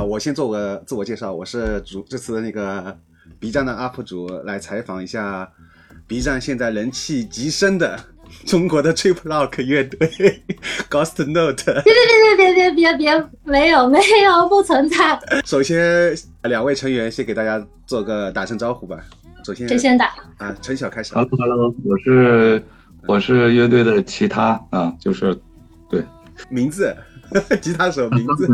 啊，我先做个自我介绍，我是主这次的那个 B 站的 UP 主，来采访一下 B 站现在人气极深的 中国的 Trip Rock 乐队 Ghost Note。别别别别别别别，没有没有，不存在。首先，两位成员先给大家做个打声招呼吧。首先，谁先打？啊，陈晓开始。Hello Hello，我是我是乐队的其他啊，就是对名字，吉他手名字。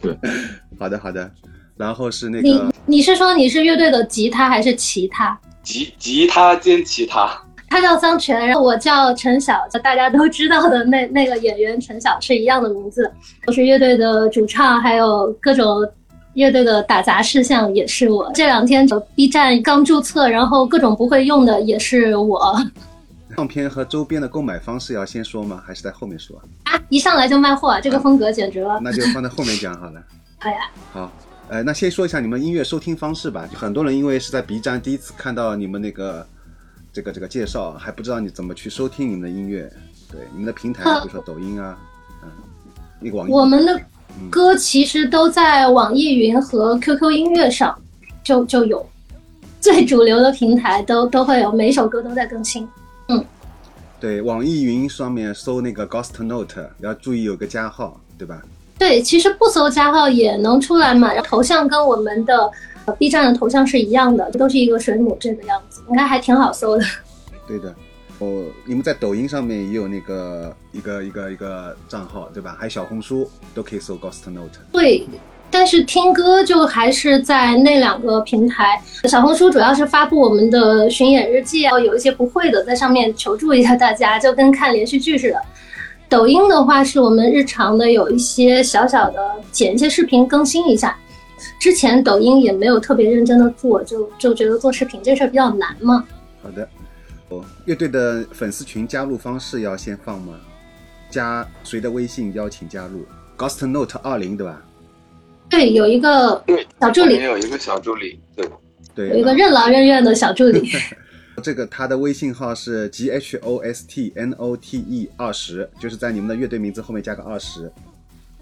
对，好的好的。然后是那你个你是说你是乐队的吉他还是其他？吉吉他兼其他，他叫桑泉，然后我叫陈晓，大家都知道的那那个演员陈晓是一样的名字。我是乐队的主唱，还有各种乐队的打杂事项也是我。这两天 B 站刚注册，然后各种不会用的也是我唱片和周边的购买方式要先说吗？还是在后面说？啊！一上来就卖货，这个风格简直了。那就放在后面讲好了。好呀，好，呃，那先说一下你们音乐收听方式吧。很多人因为是在 B 站第一次看到你们那个这个这个介绍，还不知道你怎么去收听你们的音乐。对，你们的平台，比如说抖音啊，嗯，那个网易。我们的歌其实都在网易云和 QQ 音乐上就就有，最主流的平台都都会有，每一首歌都在更新。对，网易云上面搜那个 Ghost Note，要注意有个加号，对吧？对，其实不搜加号也能出来嘛，头像跟我们的呃 B 站的头像是一样的，都是一个水母这个样子，应该还挺好搜的。对的。哦，你们在抖音上面也有那个一个一个一个账号，对吧？还有小红书都可以搜 Ghost Note。对，但是听歌就还是在那两个平台。小红书主要是发布我们的巡演日记啊，有一些不会的在上面求助一下大家，就跟看连续剧似的。抖音的话是我们日常的有一些小小的剪一些视频更新一下。之前抖音也没有特别认真的做，就就觉得做视频这事儿比较难嘛。好的。哦，乐队的粉丝群加入方式要先放吗？加谁的微信邀请加入？Ghost Note 二零对吧？对，有一个，小助理。我们，有一个小助理，对，对，有一个任劳任怨的小助理。这个他的微信号是 G H O S T N O T E 二十，就是在你们的乐队名字后面加个二十，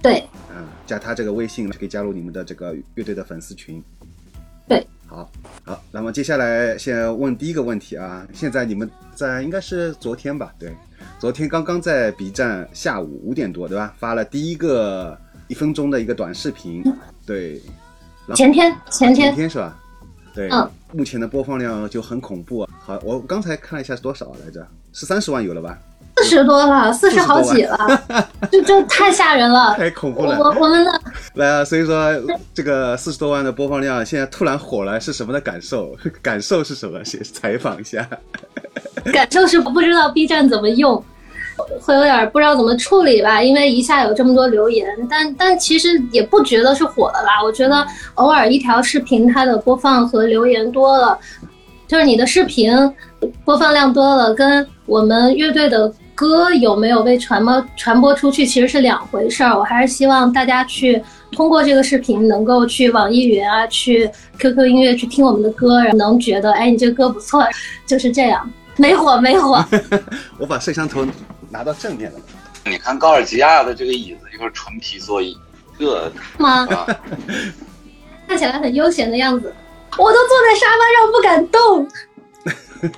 对，嗯，加他这个微信就可以加入你们的这个乐队的粉丝群。对，好，好，那么接下来先问第一个问题啊，现在你们在应该是昨天吧？对，昨天刚刚在 B 站下午五点多对吧，发了第一个一分钟的一个短视频，对，前天前天前天是吧？对，嗯目前的播放量就很恐怖啊。好，我刚才看了一下是多少来着？是三十万有了吧？四十多了，四十好几了，这这太吓人了。太恐怖了。我我们的 来啊，所以说这个四十多万的播放量现在突然火了，是什么的感受？感受是什么？先采访一下。感受是不知道 B 站怎么用，会有点不知道怎么处理吧，因为一下有这么多留言，但但其实也不觉得是火的啦。我觉得偶尔一条视频它的播放和留言多了，就是你的视频播放量多了，跟我们乐队的歌有没有被传播传播出去其实是两回事儿。我还是希望大家去通过这个视频能够去网易云啊，去 QQ 音乐去听我们的歌，然后能觉得哎你这歌不错，就是这样。没火没火，我把摄像头拿到正面了。你看高尔基亚的这个椅子就是纯皮座椅，这吗？啊，看起来很悠闲的样子，我都坐在沙发上不敢动。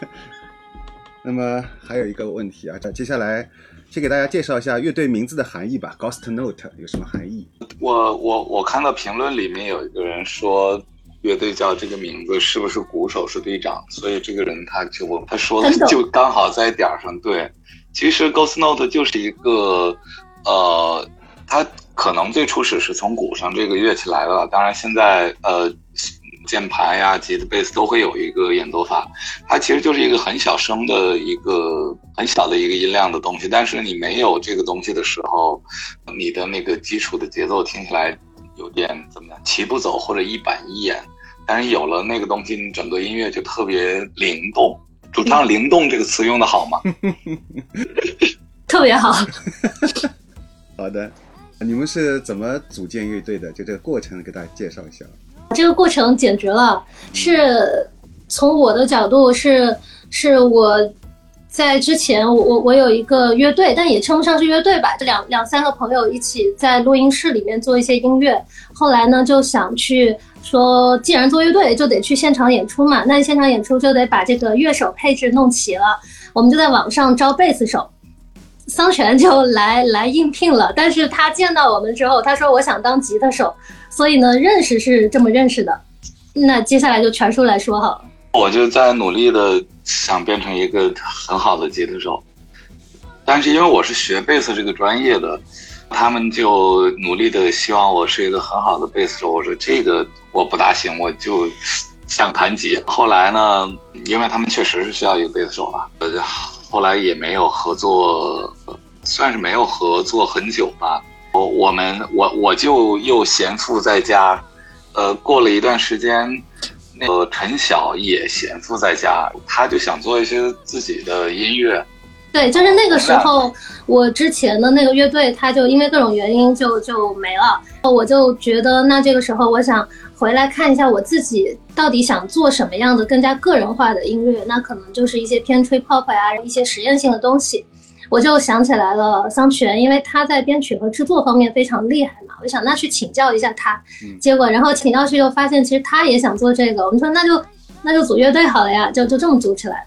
那么还有一个问题啊，这接下来先给大家介绍一下乐队名字的含义吧。Ghost Note 有什么含义？我我我看到评论里面有一个人说。乐队叫这个名字是不是鼓手是队长？所以这个人他就他说的就刚好在点儿上。对，其实 Ghost Note 就是一个呃，它可能最初始是从鼓上这个乐器来的，当然现在呃键盘呀、吉他、贝斯都会有一个演奏法。它其实就是一个很小声的一个很小的一个音量的东西，但是你没有这个东西的时候，你的那个基础的节奏听起来。有点怎么样，齐步走或者一板一眼，但是有了那个东西，你整个音乐就特别灵动。主唱“灵动”这个词用的好吗？特别好。好的，你们是怎么组建乐队的？就这个过程给大家介绍一下。这个过程简直了，是从我的角度是是我在之前，我我我有一个乐队，但也称不上是乐队吧，这两两三个朋友一起在录音室里面做一些音乐。后来呢，就想去说，既然做乐队，就得去现场演出嘛。那现场演出就得把这个乐手配置弄齐了。我们就在网上招贝斯手，桑泉就来来应聘了。但是他见到我们之后，他说我想当吉他手，所以呢，认识是这么认识的。那接下来就全叔来说好了。我就在努力的想变成一个很好的吉他手，但是因为我是学贝斯这个专业的，他们就努力的希望我是一个很好的贝斯手。我说这个我不大行，我就想弹吉。后来呢，因为他们确实是需要一个贝斯手了，呃，后来也没有合作，算是没有合作很久吧。我我们我我就又闲赋在家，呃，过了一段时间。那个陈晓也闲赋在家，他就想做一些自己的音乐。对，就是那个时候，我之前的那个乐队，他就因为各种原因就就没了。我就觉得，那这个时候，我想回来看一下我自己到底想做什么样的更加个人化的音乐，那可能就是一些偏吹 pop 呀，一些实验性的东西。我就想起来了桑泉，因为他在编曲和制作方面非常厉害嘛，我想那去请教一下他。结果然后请教去就发现，其实他也想做这个。我们说那就那就组乐队好了呀，就就这么组起来。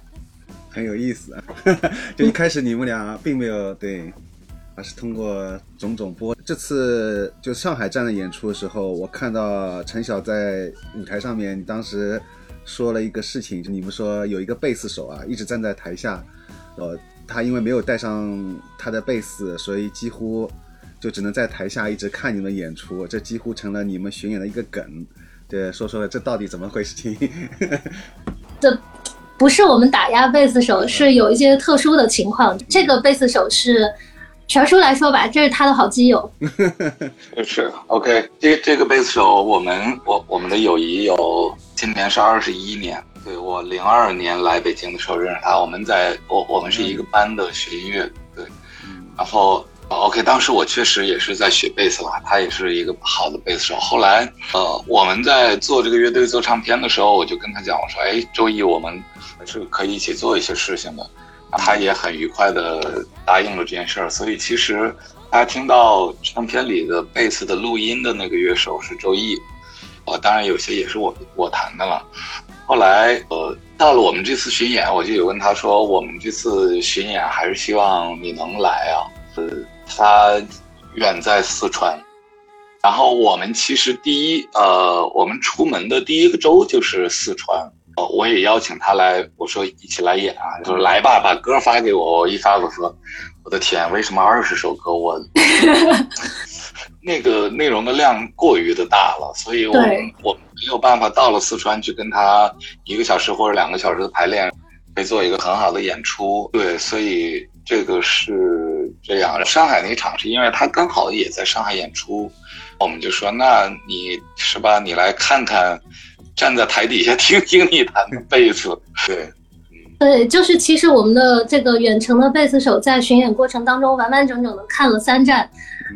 很有意思啊，就一开始你们俩并没有对，而是通过种种播。这次就上海站的演出的时候，我看到陈晓在舞台上面，当时说了一个事情，就你们说有一个贝斯手啊，一直站在台下，呃。他因为没有带上他的贝斯，所以几乎就只能在台下一直看你们演出，这几乎成了你们巡演的一个梗。对，说说这到底怎么回事？情？这不是我们打压贝斯手，是有一些特殊的情况。这个贝斯手是全叔来说吧，这是他的好基友。是 OK，这这个贝斯手，我们我我们的友谊有今年是二十一年。对我零二年来北京的时候认识他，我们在我我们是一个班的学音乐，对，然后 OK，当时我确实也是在学贝斯了，他也是一个好的贝斯手。后来呃我们在做这个乐队做唱片的时候，我就跟他讲，我说哎周一我们是可以一起做一些事情的，他也很愉快的答应了这件事儿。所以其实大家听到唱片里的贝斯的录音的那个乐手是周毅，呃当然有些也是我我弹的了。后来，呃，到了我们这次巡演，我就有问他说：“我们这次巡演还是希望你能来啊。”呃，他远在四川，然后我们其实第一，呃，我们出门的第一个州就是四川。呃，我也邀请他来，我说一起来演啊，就来吧，把歌发给我。我一发，我说：“我的天，为什么二十首歌我？” 那个内容的量过于的大了，所以我们我没有办法到了四川去跟他一个小时或者两个小时的排练，可以做一个很好的演出。对，所以这个是这样。上海那场是因为他刚好也在上海演出，我们就说那你是吧？你来看看，站在台底下 听听你弹的贝斯。对，对，就是其实我们的这个远程的贝斯手在巡演过程当中完完整整的看了三站。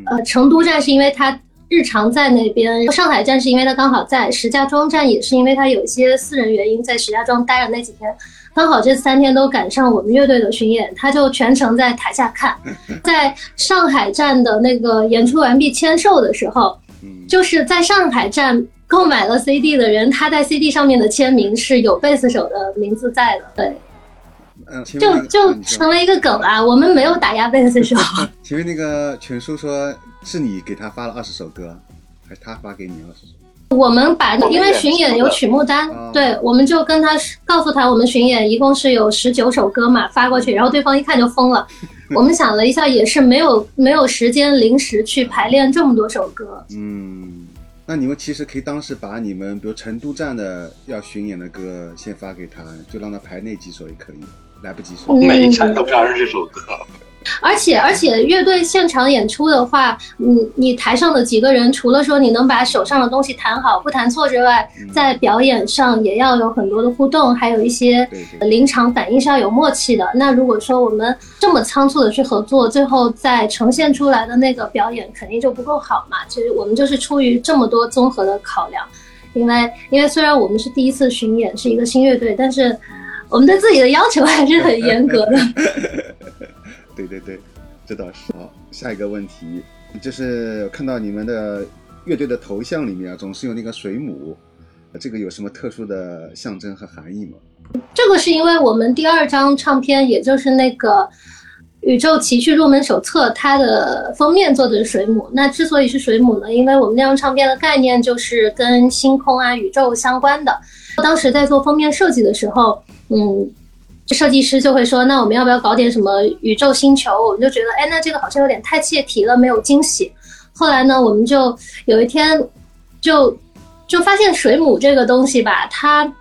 呃，成都站是因为他日常在那边，上海站是因为他刚好在，石家庄站也是因为他有一些私人原因在石家庄待了那几天，刚好这三天都赶上我们乐队的巡演，他就全程在台下看。在上海站的那个演出完毕签售的时候，就是在上海站购买了 CD 的人，他在 CD 上面的签名是有贝斯手的名字在的，对。嗯，就就成为一个梗啦。我们没有打压贝斯手。前面那个全叔说是你给他发了二十首歌，还是他发给你二十首？我们把因为巡演有曲目单，对，我们就跟他告诉他，我们巡演一共是有十九首歌嘛，发过去，然后对方一看就疯了。我们想了一下，也是没有没有时间临时去排练这么多首歌。嗯，那你们其实可以当时把你们比如成都站的要巡演的歌先发给他，就让他排那几首也可以。来不及说，每一场都是二十首歌。而且而且，乐队现场演出的话，你你台上的几个人，除了说你能把手上的东西弹好不弹错之外，在表演上也要有很多的互动，还有一些临场反应是要有默契的。那如果说我们这么仓促的去合作，最后再呈现出来的那个表演肯定就不够好嘛。其实我们就是出于这么多综合的考量，因为因为虽然我们是第一次巡演，是一个新乐队，但是。我们对自己的要求还是很严格的。对对对，这倒是。好，下一个问题就是看到你们的乐队的头像里面啊，总是有那个水母，这个有什么特殊的象征和含义吗？这个是因为我们第二张唱片，也就是那个《宇宙奇趣入门手册》，它的封面做的是水母。那之所以是水母呢，因为我们那张唱片的概念就是跟星空啊、宇宙相关的。当时在做封面设计的时候，嗯，设计师就会说：“那我们要不要搞点什么宇宙星球？”我们就觉得，哎，那这个好像有点太切题了，没有惊喜。后来呢，我们就有一天就就发现水母这个东西吧，它。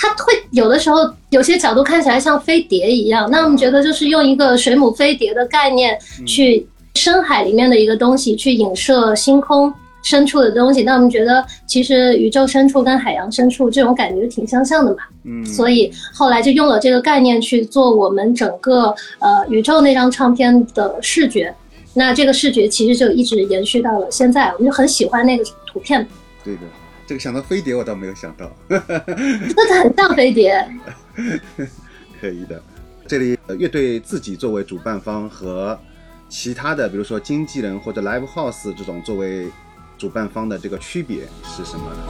它会有的时候有些角度看起来像飞碟一样，那我们觉得就是用一个水母飞碟的概念去深海里面的一个东西去影射星空深处的东西，那我们觉得其实宇宙深处跟海洋深处这种感觉挺相像的嘛。嗯，所以后来就用了这个概念去做我们整个呃宇宙那张唱片的视觉，那这个视觉其实就一直延续到了现在，我们就很喜欢那个图片。对的。这个想到飞碟，我倒没有想到，那很像飞碟。可以的，这里乐队自己作为主办方和其他的，比如说经纪人或者 live house 这种作为主办方的这个区别是什么呢？